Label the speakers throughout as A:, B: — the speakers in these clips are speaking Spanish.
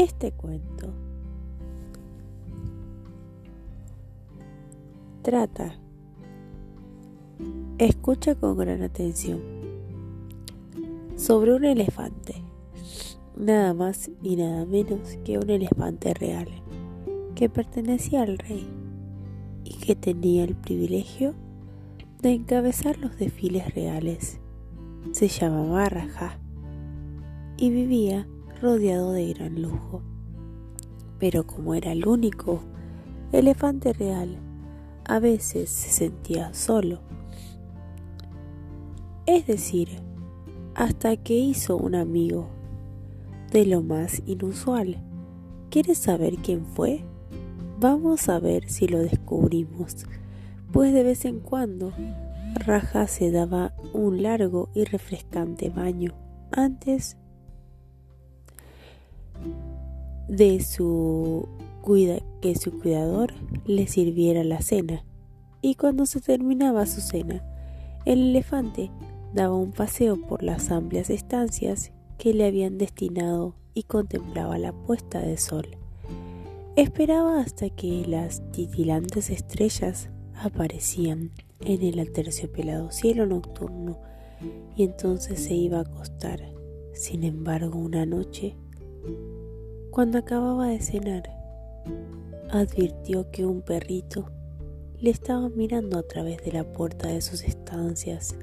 A: Este cuento. Trata, escucha con gran atención, sobre un elefante, nada más y nada menos que un elefante real, que pertenecía al rey y que tenía el privilegio de encabezar los desfiles reales. Se llamaba Rajá y vivía rodeado de gran lujo. Pero como era el único elefante real, a veces se sentía solo. Es decir, hasta que hizo un amigo de lo más inusual. ¿Quieres saber quién fue? Vamos a ver si lo descubrimos, pues de vez en cuando Raja se daba un largo y refrescante baño antes de su cuida que su cuidador le sirviera la cena. Y cuando se terminaba su cena, el elefante daba un paseo por las amplias estancias que le habían destinado y contemplaba la puesta de sol. Esperaba hasta que las titilantes estrellas aparecían en el aterciopelado cielo nocturno y entonces se iba a acostar. Sin embargo, una noche cuando acababa de cenar, advirtió que un perrito le estaba mirando a través de la puerta de sus estancias.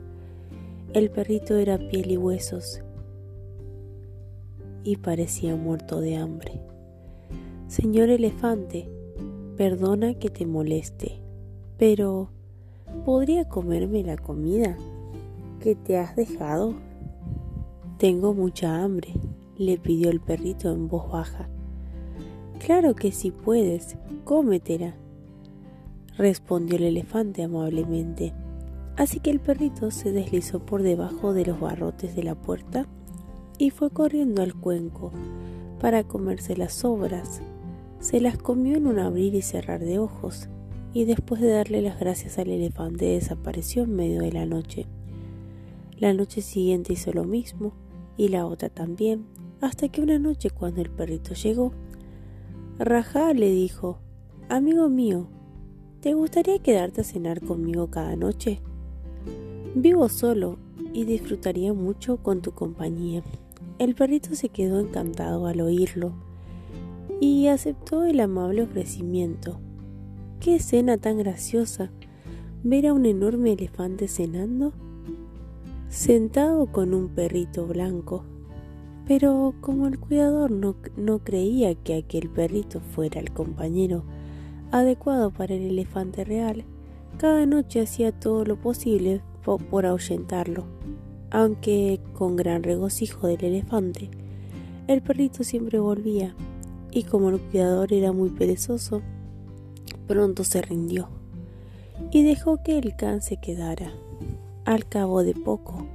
A: El perrito era piel y huesos y parecía muerto de hambre. Señor elefante, perdona que te moleste, pero ¿podría comerme la comida que te has dejado? Tengo mucha hambre, le pidió el perrito en voz baja. Claro que si puedes, cómetela, respondió el elefante amablemente. Así que el perrito se deslizó por debajo de los barrotes de la puerta y fue corriendo al cuenco para comerse las sobras. Se las comió en un abrir y cerrar de ojos y después de darle las gracias al elefante desapareció en medio de la noche. La noche siguiente hizo lo mismo y la otra también hasta que una noche cuando el perrito llegó, Rajá le dijo, Amigo mío, ¿te gustaría quedarte a cenar conmigo cada noche? Vivo solo y disfrutaría mucho con tu compañía. El perrito se quedó encantado al oírlo y aceptó el amable ofrecimiento. ¡Qué escena tan graciosa! ¿Ver a un enorme elefante cenando? Sentado con un perrito blanco pero como el cuidador no, creía que aquel perrito fuera el compañero adecuado para el elefante real, cada noche hacía todo lo posible por ahuyentarlo. Aunque con gran regocijo del elefante, el perrito siempre volvía, y como el cuidador era muy perezoso, pronto se rindió y dejó que el can se quedara. Al cabo de poco,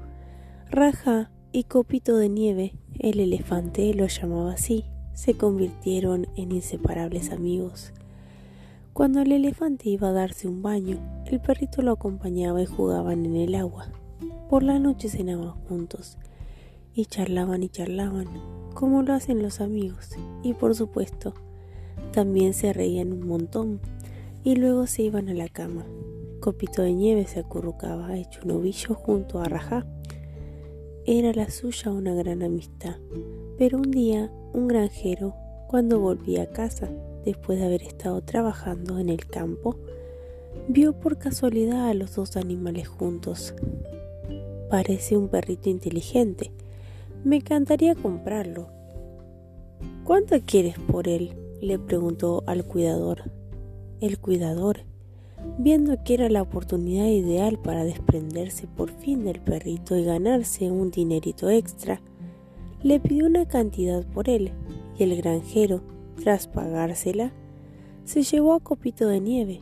A: Raja y Copito de Nieve el elefante lo llamaba así, se convirtieron en inseparables amigos. Cuando el elefante iba a darse un baño, el perrito lo acompañaba y jugaban en el agua. Por la noche cenaban juntos y charlaban y charlaban, como lo hacen los amigos, y por supuesto, también se reían un montón y luego se iban a la cama. Copito de nieve se acurrucaba hecho un ovillo junto a Rajá era la suya una gran amistad, pero un día un granjero, cuando volvía a casa, después de haber estado trabajando en el campo, vio por casualidad a los dos animales juntos. Parece un perrito inteligente. Me encantaría comprarlo. ¿Cuánto quieres por él? le preguntó al cuidador. El cuidador viendo que era la oportunidad ideal para desprenderse por fin del perrito y ganarse un dinerito extra, le pidió una cantidad por él y el granjero, tras pagársela, se llevó a Copito de Nieve.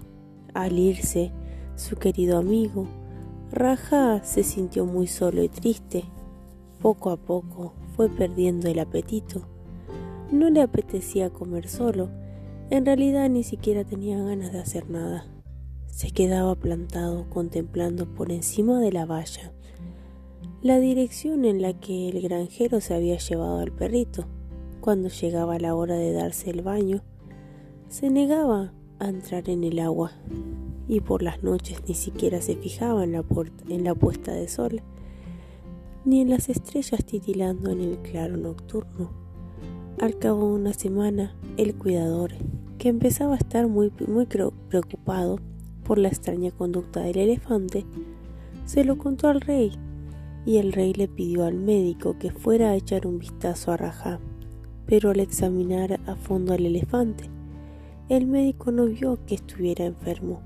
A: Al irse, su querido amigo, Raja se sintió muy solo y triste. Poco a poco fue perdiendo el apetito. No le apetecía comer solo, en realidad ni siquiera tenía ganas de hacer nada. Se quedaba plantado contemplando por encima de la valla la dirección en la que el granjero se había llevado al perrito. cuando llegaba la hora de darse el baño, se negaba a entrar en el agua y por las noches ni siquiera se fijaba en la, en la puesta de sol ni en las estrellas titilando en el claro nocturno. Al cabo de una semana, el cuidador, que empezaba a estar muy, muy preocupado por la extraña conducta del elefante, se lo contó al rey, y el rey le pidió al médico que fuera a echar un vistazo a Rajá. Pero al examinar a fondo al elefante, el médico no vio que estuviera enfermo.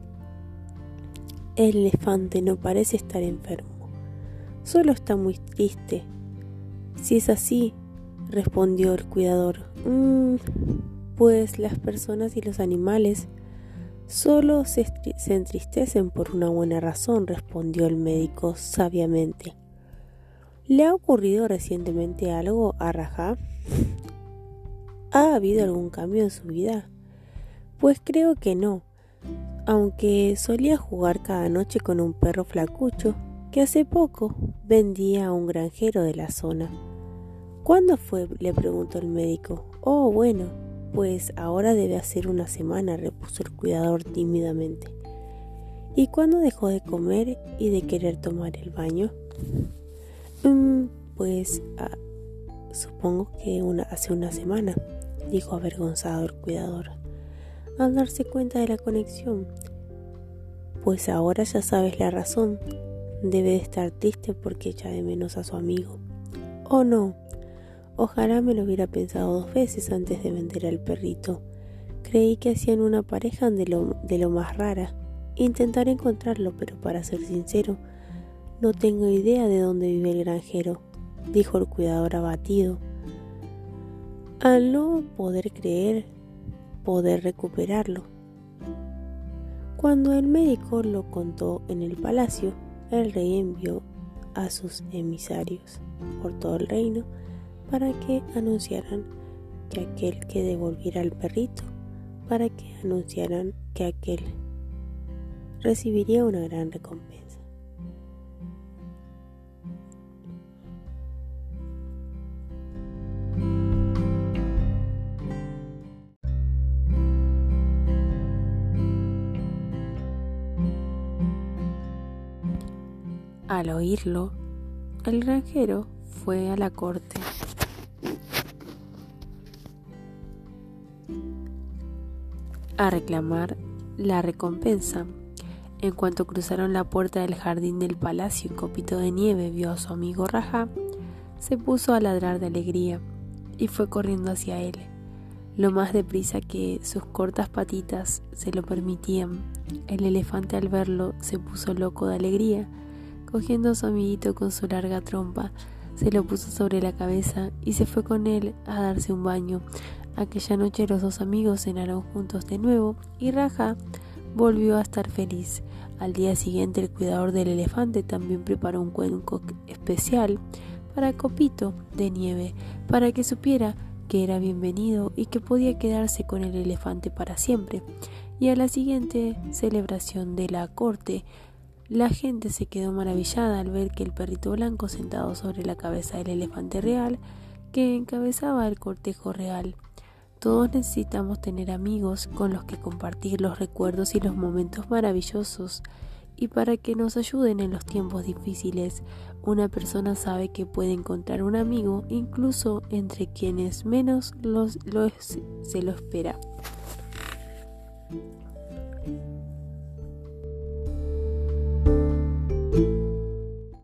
A: El elefante no parece estar enfermo Solo está muy triste. Si es así, respondió el cuidador, mm, pues las personas y los animales solo se, entristecen por una buena razón, respondió el médico sabiamente. ¿Le ha ocurrido recientemente algo a Rajá? ¿Ha habido algún cambio en su vida? Pues creo que no, aunque solía jugar cada noche con un perro flacucho que hace poco vendía a un granjero de la zona. ¿Cuándo fue? le preguntó el médico. Oh, bueno, pues ahora debe hacer una semana, repuso el cuidador tímidamente. ¿Y cuándo dejó de comer y de querer tomar el baño? Mm, pues ah, supongo que hace una semana, dijo avergonzado el cuidador, al darse cuenta de la conexión. Pues ahora ya sabes la razón, Debe de estar triste porque echa de menos a su amigo. Oh no, ojalá me lo hubiera pensado dos veces antes de vender al perrito. Creí que hacían una pareja de lo, de lo más rara. Intentaré encontrarlo, pero para ser sincero, no tengo idea de dónde vive el granjero, dijo el cuidador abatido. Al no poder creer, poder recuperarlo. Cuando el médico lo contó en el palacio, el rey envió a sus emisarios por todo el reino para que anunciaran que aquel que devolviera al perrito, para que anunciaran que aquel recibiría una gran recompensa. Al oírlo, el granjero fue a la corte. A reclamar la recompensa. En cuanto cruzaron la puerta del jardín del palacio y Copito de Nieve vio a su amigo Raja, se puso a ladrar de alegría y fue corriendo hacia él, lo más deprisa que sus cortas patitas se lo permitían. El elefante al verlo se puso loco de alegría cogiendo a su amiguito con su larga trompa, se lo puso sobre la cabeza y se fue con él a darse un baño. Aquella noche los dos amigos cenaron juntos de nuevo y Raja volvió a estar feliz. Al día siguiente el cuidador del elefante también preparó un cuenco especial para Copito de nieve, para que supiera que era bienvenido y que podía quedarse con el elefante para siempre. Y a la siguiente celebración de la corte, la gente se quedó maravillada al ver que el perrito blanco sentado sobre la cabeza del elefante real que encabezaba el cortejo real. Todos necesitamos tener amigos con los que compartir los recuerdos y los momentos maravillosos y para que nos ayuden en los tiempos difíciles. Una persona sabe que puede encontrar un amigo incluso entre quienes menos los, se lo espera.